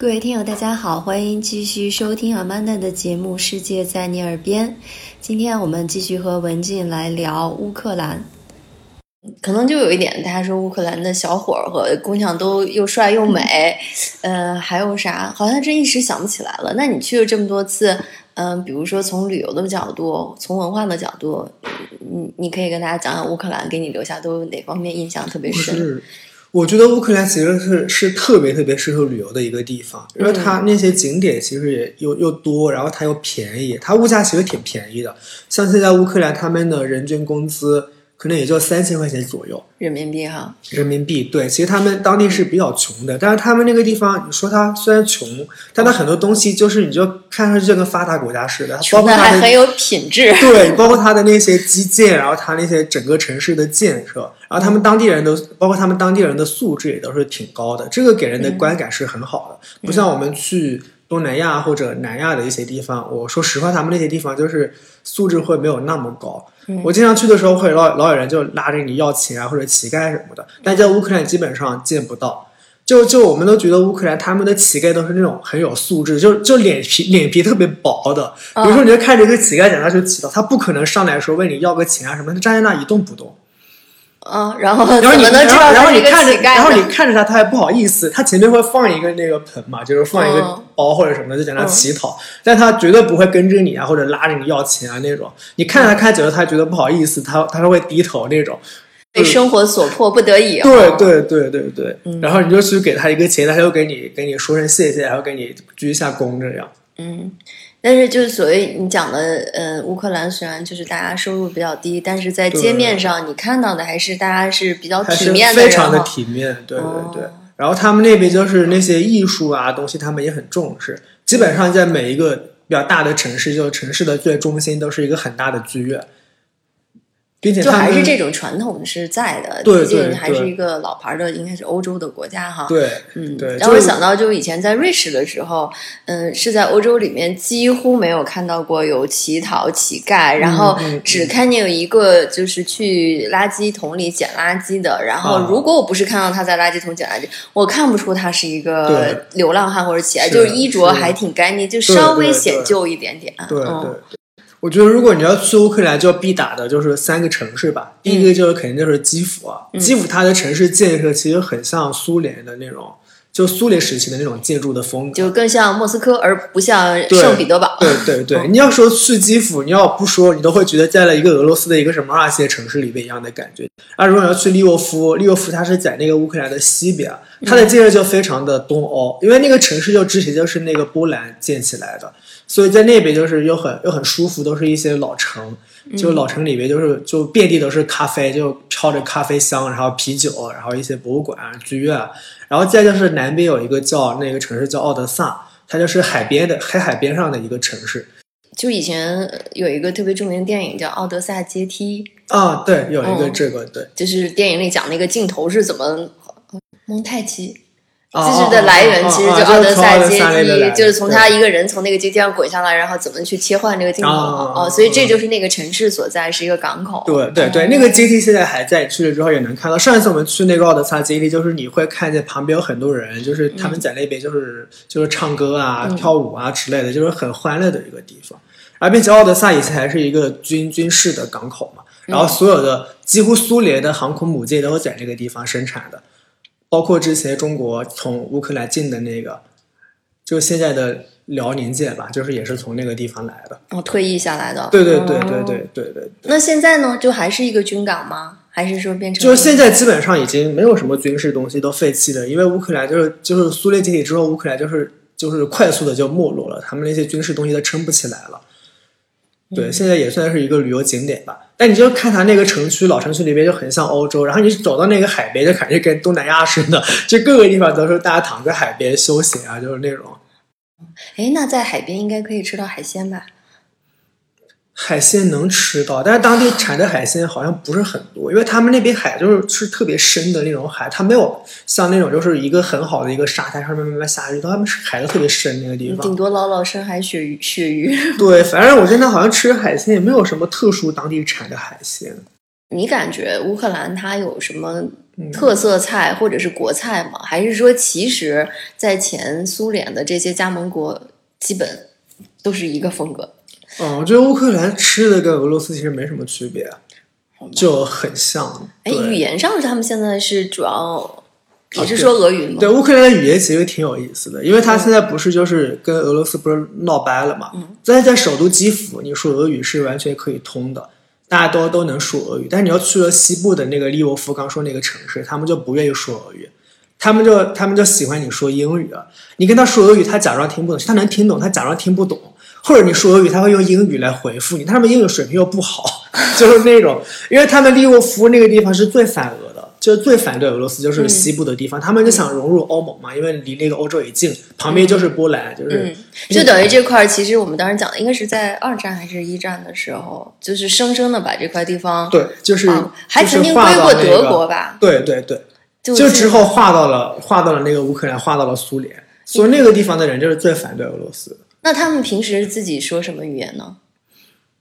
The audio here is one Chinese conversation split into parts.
各位听友，大家好，欢迎继续收听 Amanda 的节目《世界在你耳边》。今天我们继续和文静来聊乌克兰。可能就有一点，大家说乌克兰的小伙儿和姑娘都又帅又美，呃，还有啥？好像这一时想不起来了。那你去了这么多次，嗯，比如说从旅游的角度，从文化的角度，你你可以跟大家讲讲乌克兰给你留下都有哪方面印象特别深？我觉得乌克兰其实是是特别特别适合旅游的一个地方，因为它那些景点其实也又又多，然后它又便宜，它物价其实挺便宜的。像现在乌克兰他们的人均工资。可能也就三千块钱左右人民币哈，人民币对，其实他们当地是比较穷的，但是他们那个地方，你说它虽然穷，但它很多东西就是你就看上去就跟发达国家似的，包括还很有品质，对，包括它的那些基建，然后它那些整个城市的建设，然后他们当地人都，包括他们当地人的素质也都是挺高的，这个给人的观感是很好的，不像我们去。东南亚或者南亚的一些地方，我说实话，他们那些地方就是素质会没有那么高。我经常去的时候，会老老有人就拉着你要钱啊，或者乞丐什么的。但在乌克兰基本上见不到。就就我们都觉得乌克兰他们的乞丐都是那种很有素质，就就脸皮脸皮特别薄的。比如说，你就看着一个乞丐在那就乞讨，他不可能上来说问你要个钱啊什么，他站在那一动不动。嗯，然后然后你能知道然后你看着，然后你看着他，他还不好意思，他前面会放一个那个盆嘛，就是放一个包或者什么的，就在那乞讨，但他绝对不会跟着你啊，或者拉着你要钱啊那种。你看着他看久了，他觉得不好意思，他他是会低头那种，被生活所迫不得已。对对对对对，然后你就去给他一个钱，他就给你给你说声谢谢，还要给你鞠一下躬这样。嗯。但是，就是所谓你讲的，呃，乌克兰虽然就是大家收入比较低，但是在街面上你看到的还是大家是比较体面的，非常的体面，对对对。然后他们那边就是那些艺术啊东西，他们也很重视。基本上在每一个比较大的城市，就是城市的最中心都是一个很大的剧院。并且就还是这种传统是在的，毕竟还是一个老牌的，应该是欧洲的国家哈。对，嗯，对。让我想到，就以前在瑞士的时候，嗯，是在欧洲里面几乎没有看到过有乞讨、乞丐，然后只看见有一个就是去垃圾桶里捡垃圾的。然后，如果我不是看到他在垃圾桶捡垃圾，我看不出他是一个流浪汉或者乞丐，就是衣着还挺干净，就稍微显旧一点点。对对。我觉得，如果你要去乌克兰，就要必打的就是三个城市吧。第一个就是肯定就是基辅啊，基辅它的城市建设其实很像苏联的那种，就苏联时期的那种建筑的风格，就更像莫斯科，而不像圣彼得堡。对对对，你要说去基辅，你要不说，你都会觉得在了一个俄罗斯的一个什么二线城市里面一样的感觉。而如果你要去利沃夫，利沃夫它是在那个乌克兰的西边，它的建设就非常的东欧，因为那个城市就之前就是那个波兰建起来的。所以在那边就是又很又很舒服，都是一些老城，就老城里边就是就遍地都是咖啡，就飘着咖啡香，然后啤酒，然后一些博物馆、剧院，然后再就是南边有一个叫那个城市叫奥德萨，它就是海边的黑海边上的一个城市。就以前有一个特别著名的电影叫《奥德萨阶梯》啊，对，有一个这个对，就是电影里讲那个镜头是怎么蒙太奇。知识的来源其实就奥德赛阶梯，就是从他一个人从那个阶梯上滚下来，然后怎么去切换这个镜头哦，所以这就是那个城市所在，是一个港口。对对对，那个阶梯现在还在，去了之后也能看到。上一次我们去那个奥德萨阶梯，就是你会看见旁边有很多人，就是他们在那边就是就是唱歌啊、跳舞啊之类的，就是很欢乐的一个地方。而并且奥德萨以前还是一个军军事的港口嘛，然后所有的几乎苏联的航空母舰都在那个地方生产的。包括之前中国从乌克兰进的那个，就现在的辽宁舰吧，就是也是从那个地方来的。哦，退役下来的。对对对对对对对。那现在呢？就还是一个军港吗？还是说变成？就现在基本上已经没有什么军事东西都废弃了，因为乌克兰就是就是苏联解体之后，乌克兰就是就是快速的就没落了，他们那些军事东西都撑不起来了。对，现在也算是一个旅游景点吧。但你就看它那个城区，老城区里边就很像欧洲。然后你走到那个海边，就感觉跟东南亚似的，就各个地方都是大家躺在海边休闲啊，就是那种。哎，那在海边应该可以吃到海鲜吧？海鲜能吃到，但是当地产的海鲜好像不是很多，因为他们那边海就是是特别深的那种海，它没有像那种就是一个很好的一个沙滩上面慢慢下去，他们是海都特别深那个地方，顶多捞捞深海鳕鱼鳕鱼。对，反正我现在好像吃海鲜也没有什么特殊当地产的海鲜。你感觉乌克兰它有什么特色菜或者是国菜吗？还是说其实，在前苏联的这些加盟国基本都是一个风格？嗯，我觉得乌克兰吃的跟俄罗斯其实没什么区别，就很像。哎，语言上他们现在是主要也是说俄语吗？对乌克兰的语言其实挺有意思的，因为他现在不是就是跟俄罗斯不是闹掰了嘛？嗯在在首都基辅，你说俄语是完全可以通的，大家都都能说俄语。但是你要去了西部的那个利沃夫，刚说那个城市，他们就不愿意说俄语，他们就他们就喜欢你说英语啊。你跟他说俄语，他假装听不懂，他能听懂，他假装听不懂。或者你说俄语，他会用英语来回复你，他们英语水平又不好，就是那种，因为他们利沃夫那个地方是最反俄的，就是最反对俄罗斯，就是西部的地方，他们就想融入欧盟嘛，因为离那个欧洲也近，旁边就是波兰，就是、嗯，就等于这块儿，其实我们当时讲的应该是在二战还是一战的时候，就是生生的把这块地方，对，就是、啊还曾经划归过德国吧？对对对，就就之后划到了划到了那个乌克兰，划到了苏联，所以那个地方的人就是最反对俄罗斯的。那他们平时自己说什么语言呢？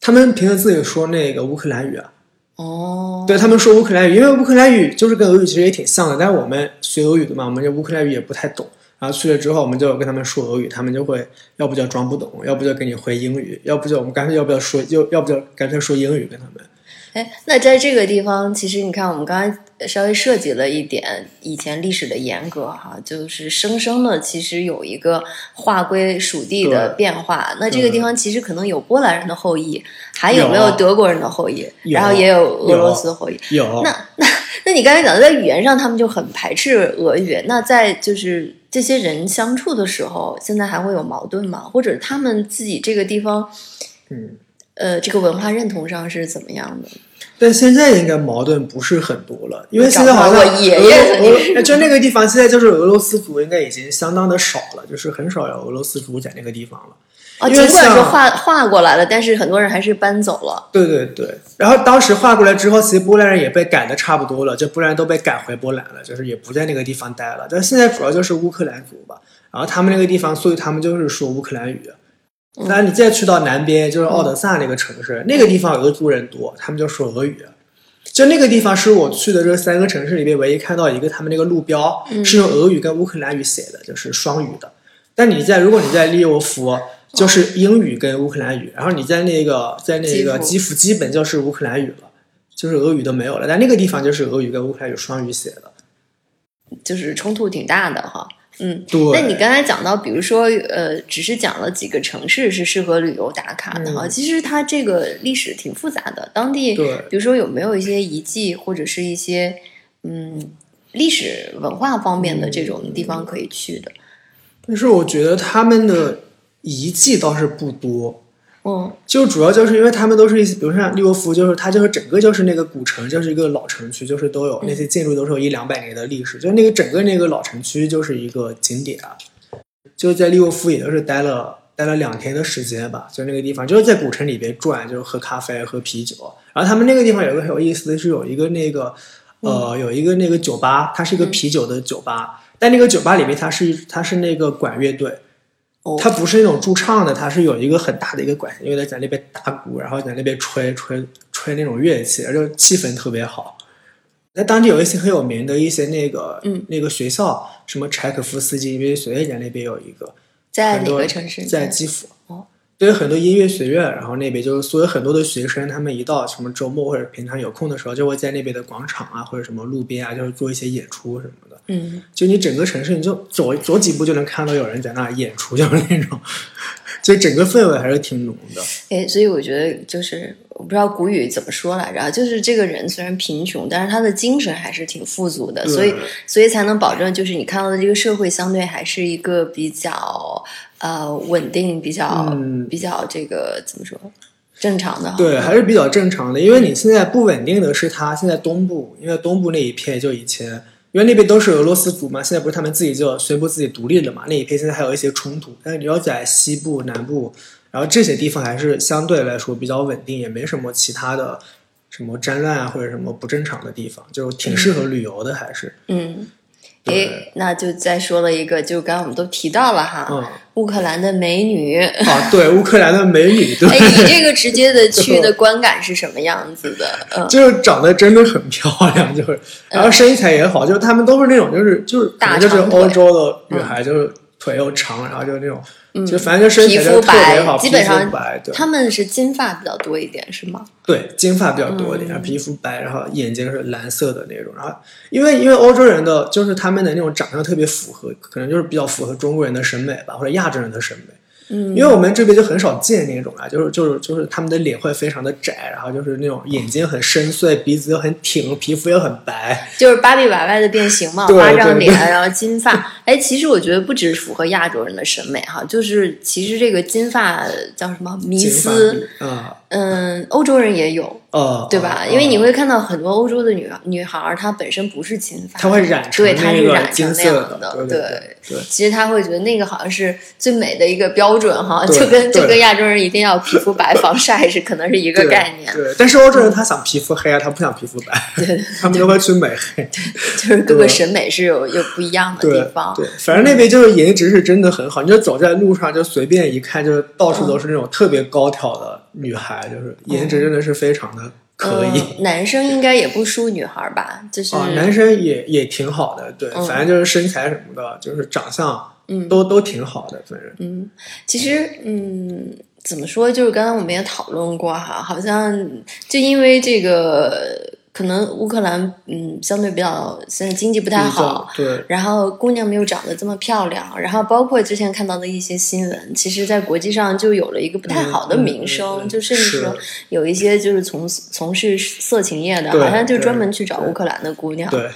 他们平时自己说那个乌克兰语啊，哦，对他们说乌克兰语，因为乌克兰语就是跟俄语其实也挺像的，但是我们学俄语的嘛，我们这乌克兰语也不太懂。然后去了之后，我们就跟他们说俄语，他们就会要不就装不懂，要不就给你回英语，要不就我们干脆要不要说，就要不就干脆说英语跟他们。哎，那在这个地方，其实你看，我们刚才稍微涉及了一点以前历史的严格哈，就是生生的其实有一个划归属地的变化。那这个地方其实可能有波兰人的后裔，还有没有有德国人的后裔？有然后也有俄罗斯后裔。有那那那你刚才讲的在语言上，他们就很排斥俄语。那在就是这些人相处的时候，现在还会有矛盾吗？或者他们自己这个地方，嗯，呃，这个文化认同上是怎么样的？但现在应该矛盾不是很多了，因为现在好像我爷爷就那个地方现在就是俄罗斯族应该已经相当的少了，就是很少有俄罗斯族在那个地方了。啊，因为尽管是像划划过来了，但是很多人还是搬走了。对对对，然后当时划过来之后，其实波兰人也被赶的差不多了，就波兰人都被赶回波兰了，就是也不在那个地方待了。但现在主要就是乌克兰族吧，然后他们那个地方，所以他们就是说乌克兰语。当然，你再去到南边，就是奥德萨那个城市，那个地方俄族人多，他们就说俄语。就那个地方是我去的这三个城市里面唯一看到一个他们那个路标是用俄语跟乌克兰语写的，就是双语的。但你在如果你在利沃夫，就是英语跟乌克兰语，然后你在那个在那个基基辅基本就是乌克兰语了，就是俄语都没有了。但那个地方就是俄语跟乌克兰语双语写的。就是冲突挺大的哈。嗯，对，那你刚才讲到，比如说，呃，只是讲了几个城市是适合旅游打卡的哈，嗯其实它这个历史挺复杂的。当地，对比如说有没有一些遗迹或者是一些嗯历史文化方面的这种地方可以去的？但是我觉得他们的遗迹倒是不多。嗯就主要就是因为他们都是一些，比如像利沃夫，就是它就是整个就是那个古城，就是一个老城区，就是都有那些建筑都是有一两百年的历史，就那个整个那个老城区就是一个景点啊。就在利沃夫也就是待了待了两天的时间吧，就那个地方就是在古城里边转，就是喝咖啡、喝啤酒。然后他们那个地方有一个很有意思的是有一个那个呃有一个那个酒吧，它是一个啤酒的酒吧，但那个酒吧里面它是它是那个管乐队。哦它不是那种驻唱的，它是有一个很大的一个管乐队在那边打鼓，然后在那边吹吹吹那种乐器，就气氛特别好。在当地有一些很有名的一些那个，嗯，那个学校，什么柴可夫斯基音乐学院那边有一个，在哪很多个城市？在基辅。哦，对，很多音乐学院，然后那边就是所有很多的学生，他们一到什么周末或者平常有空的时候，就会在那边的广场啊或者什么路边啊，就是做一些演出什么的。嗯，就你整个城市，你就走走几步就能看到有人在那演出，就是那种，就整个氛围还是挺浓的。哎，所以我觉得就是我不知道古语怎么说来着啊，就是这个人虽然贫穷，但是他的精神还是挺富足的，所以所以才能保证就是你看到的这个社会相对还是一个比较呃稳定、比较、嗯比较这个怎么说正常的哈。对，还是比较正常的。因为你现在不稳定的是它现在东部，因为东部那一片就以前，因为那边都是俄罗斯族嘛，现在不是他们自己就宣布自己独立了嘛，那一片现在还有一些冲突。但是你要在西部、南部，然后这些地方还是相对来说比较稳定，也没什么其他的什么战乱啊或者什么不正常的地方，就挺适合旅游的，还是。嗯，诶，那就再说了一个，就刚刚我们都提到了哈，嗯，乌克兰的美女。啊，对，乌克兰的美女，对，哎，你这个直接的去的观感是什么样子的？嗯，就是长得真的很漂亮，就是，然后身材也好，就是她们都是那种，就是就是就是欧洲的女孩，就是腿又长，然后就那种，嗯就反正就身皮肤材就特别白好，基本上皮肤白，对，他们是金发比较多一点，是吗？对，金发比较多一点，嗯然后皮肤白，然后眼睛是蓝色的那种。然后，因为因为欧洲人的就是他们的那种长相特别符合，可能就是比较符合中国人的审美吧，或者亚洲人的审美。嗯，因为我们这边就很少见那种啊，就是就是就是他们的脸会非常的窄，然后就是那种眼睛很深邃，鼻子又很挺，皮肤又很白。就是芭比娃娃的变形嘛，对花张脸，然后金发。哎，其实我觉得不只符合亚洲人的审美哈，就是其实这个金发叫什么迷思，嗯，欧洲人也有，呃，对吧？呃因为你会看到很多欧洲的女女孩儿，她本身不是金发，她会染成对，她是染成那样的，对对对其实她会觉得那个好像是最美的一个标准哈，就跟就跟亚洲人一定要皮肤白、防晒是可能是一个概念，对，但是欧洲人他想皮肤黑啊，他不想皮肤白，对，他们都会去美黑。对就是各个审美是有有不一样的地方。对，反正那边就是颜值是真的很好，你就走在路上就随便一看，就是到处都是那种特别高挑的女孩，就是颜值真的是非常的可以。嗯男生应该也不输女孩吧？就是、啊，男生也也挺好的，对，嗯反正就是身材什么的，就是长相，嗯都都挺好的，反正。嗯，其实嗯，怎么说？就是刚刚我们也讨论过哈，好像就因为这个，可能乌克兰嗯相对比较现在经济不太好，对，然后姑娘没有长得这么漂亮，然后包括之前看到的一些新闻，其实在国际上就有了一个不太好的名声，就甚至说有一些就是从从事色情业的，好像就专门去找乌克兰的姑娘，对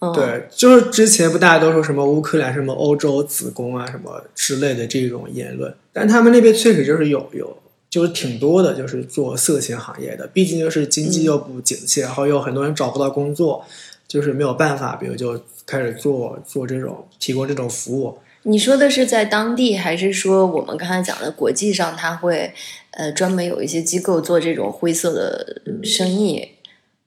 嗯，对，就是之前不大家都说什么乌克兰什么欧洲子宫啊什么之类的这种言论，但他们那边确实就是有有。就是挺多的，就是做色情行业的，毕竟就是经济又不景气，然后又很多人找不到工作，就是没有办法，比如就开始做做这种提供这种服务。你说的是在当地，还是说我们刚才讲的国际上，它会呃专门有一些机构做这种灰色的生意？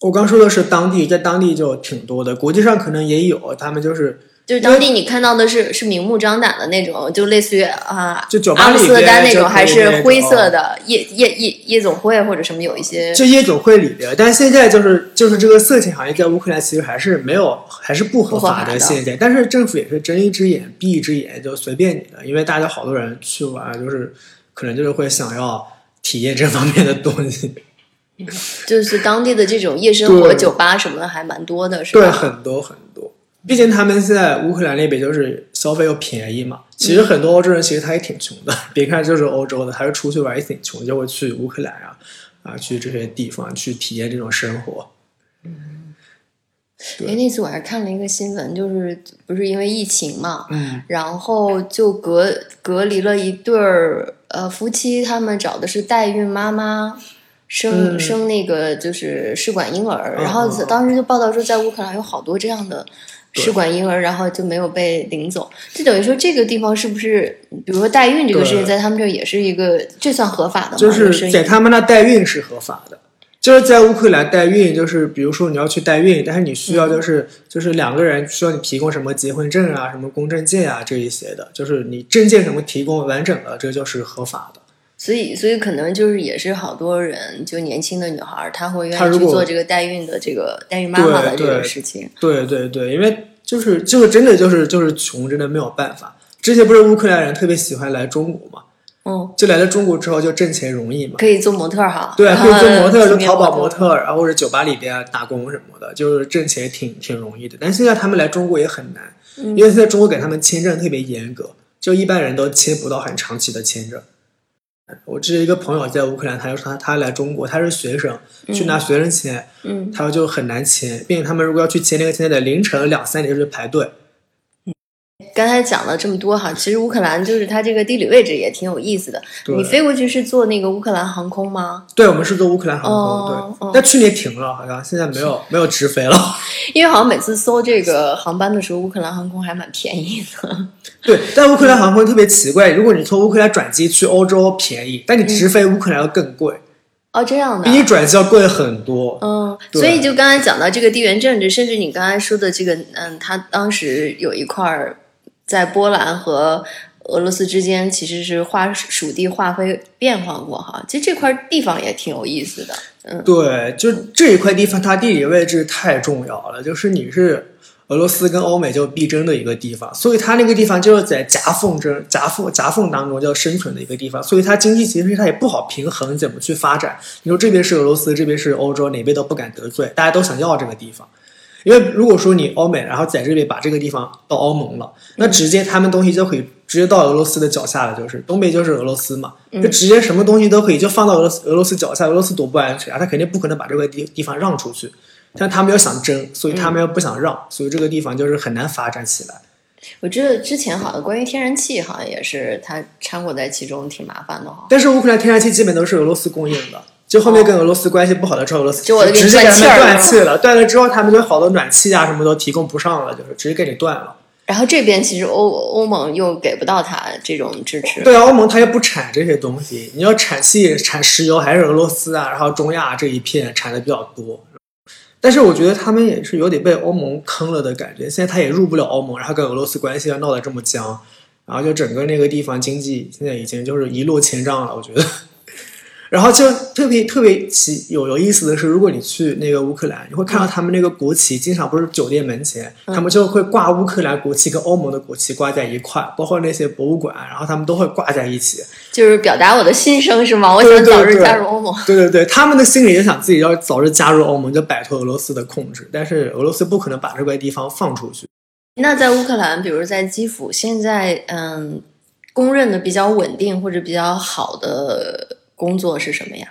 我刚说的是当地，在当地就挺多的，国际上可能也有，他们就是就是当地你看到的是是明目张胆的那种，就类似于啊就酒吧阿姆斯特里边丹那种，还是灰色的夜夜夜夜总会或者什么有一些就夜总会里边，但是现在就是就是这个色情行业在乌克兰其实还是没有还是不合法不合法的现在，但是政府也是睁一只眼闭一只眼，就随便你的，因为大家好多人去玩，就是可能就是会想要体验这方面的东西，就是当地的这种夜生活酒吧什么的还蛮多的，是吧？对，很多很多。毕竟他们现在乌克兰那边就是消费又便宜嘛，其实很多欧洲人其实他也挺穷的，别看就是欧洲的，他是出去玩也挺穷，就会去乌克兰啊啊去这些地方去体验这种生活。嗯哎，那次我还看了一个新闻，就是不是因为疫情嘛，嗯然后就隔隔离了一对儿呃夫妻，他们找的是代孕妈妈。生、嗯生那个就是试管婴儿，嗯然后当时就报道说，在乌克兰有好多这样的试管婴儿，然后就没有被领走。就等于说，这个地方是不是，比如说代孕这个事情，在他们这儿也是一个，这算合法的吗？就是这个生意在他们那代孕是合法的，就是在乌克兰代孕，就是比如说你要去代孕，但是你需要就是、就是两个人需要你提供什么结婚证啊、什么公证件啊这一些的，就是你证件什么提供完整的，这就是合法的。所以，所以可能就是也是好多人，就年轻的女孩儿，她会愿意去做这个代孕的这个代孕妈妈的这个事情。对对对，因为就是就是真的就是就是穷，真的没有办法。之前不是乌克兰人特别喜欢来中国嘛，嗯，就来了中国之后就挣钱容易嘛。可以做模特哈，对，可以做模特儿，就淘宝模模特，然后或者酒吧里边打工什么的，就是挣钱挺挺容易的。但现在他们来中国也很难，嗯因为现在中国给他们签证特别严格，就一般人都签不到很长期的签证。我之前一个朋友在乌克兰，他就说他他来中国，他是学生，去拿学生签，嗯，他就很难签，并且他们如果要去签那个签，得凌晨两三点就去排队。刚才讲了这么多哈，其实乌克兰就是它这个地理位置也挺有意思的。你飞过去是坐那个乌克兰航空吗？对，我们是坐乌克兰航空，哦哦对，但去年停了，好像现在没有没有直飞了。因为好像每次搜这个航班的时候，乌克兰航空还蛮便宜的。对，但乌克兰航空特别奇怪，如果你从乌克兰转机去欧洲便宜，但你直飞乌克兰要更贵。哦，这样的，比你转机要贵很多。嗯，所以就刚才讲到这个地缘政治，甚至你刚才说的这个，嗯，他当时有一块儿在波兰和俄罗斯之间其实是划属地划分变化过哈。其实这块地方也挺有意思的。嗯，对，就这一块地方，它地理位置太重要了，就是你是俄罗斯跟欧美就必争的一个地方，所以它那个地方就是在夹缝中、夹缝、夹缝当中就生存的一个地方，所以它经济其实它也不好平衡怎么去发展。你说这边是俄罗斯，这边是欧洲，哪边都不敢得罪，大家都想要这个地方。因为如果说你欧美，然后在这边把这个地方到欧盟了，那直接他们东西就可以直接到俄罗斯的脚下了，就是东北就是俄罗斯嘛，就直接什么东西都可以就放到俄罗斯俄罗斯脚下，俄罗斯多不安全啊，他肯定不可能把这个地地方让出去，但他们又想争，所以他们又不想让，所以这个地方就是很难发展起来。我记得之前好像关于天然气，好像也是它掺和在其中，挺麻烦的哈。但是乌克兰天然气基本都是俄罗斯供应的，就后面跟俄罗斯关系不好的时候，俄罗斯就我直接给他们断气了断了，之后他们就好多暖气啊什么都提供不上了，就是直接给你断了。然后这边其实欧欧盟又给不到他这种支持。对啊，欧盟它又不产这些东西，你要产气、产石油还是俄罗斯啊，然后中亚这一片产的比较多。但是我觉得他们也是有点被欧盟坑了的感觉，现在他也入不了欧盟，然后跟俄罗斯关系要闹得这么僵，然后就整个那个地方经济现在已经就是一落千丈了，我觉得。然后就特别特别奇有有意思的是，如果你去那个乌克兰，你会看到他们那个国旗，经常不是酒店门前，他们就会挂乌克兰国旗跟欧盟的国旗挂在一块，包括那些博物馆，然后他们都会挂在一起。就是表达我的心声是吗？我想早日加入欧盟。对对对，他们的心里也想自己要早日加入欧盟，就摆脱俄罗斯的控制，但是俄罗斯不可能把这块地方放出去。那在乌克兰，比如在基辅，现在嗯，公认的比较稳定或者比较好的工作是什么呀？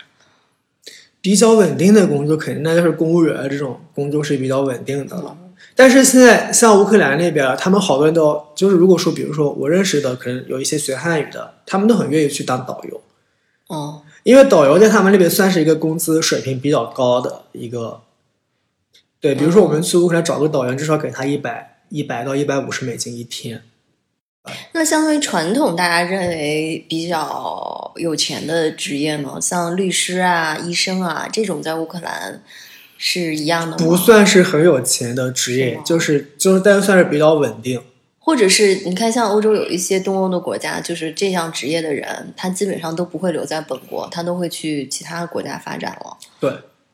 比较稳定的工作，肯定那就是公务员这种工作是比较稳定的了。但是现在像乌克兰那边，他们好多人都就是，如果说比如说我认识的，可能有一些学汉语的，他们都很愿意去当导游，哦，因为导游在他们那边算是一个工资水平比较高的一个。对，比如说我们去乌克兰找个导游，至少给他一百一百到一百五十美金一天。那相对于传统大家认为比较有钱的职业呢，像律师啊、医生啊这种，在乌克兰是一样的吗？不算是很有钱的职业是，就是就是，但算是比较稳定。或者是你看，像欧洲有一些东欧的国家，就是这项职业的人，他基本上都不会留在本国，他都会去其他国家发展了。对，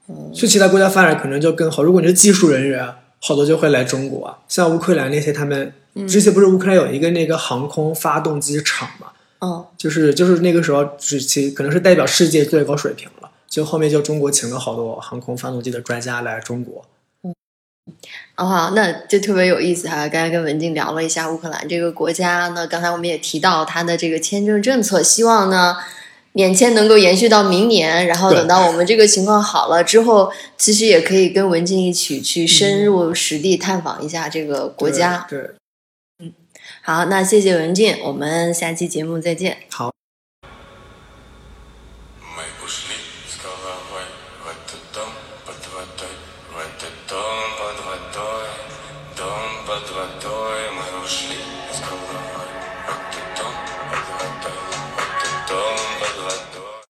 嗯去其他国家发展可能就更好。如果你是技术人员，好多就会来中国。像乌克兰那些，他们嗯之前不是乌克兰有一个那个航空发动机厂嘛，嗯，就是就是那个时候只其可能是代表世界最高水平了。就后面就中国请了好多航空发动机的专家来中国。啊，那就特别有意思哈。刚才跟文静聊了一下乌克兰这个国家，那刚才我们也提到它的这个签证政策，希望呢免签能够延续到明年，然后等到我们这个情况好了之后，其实也可以跟文静一起去深入实地探访一下这个国家。对，对好，那谢谢文静，我们下期节目再见。好。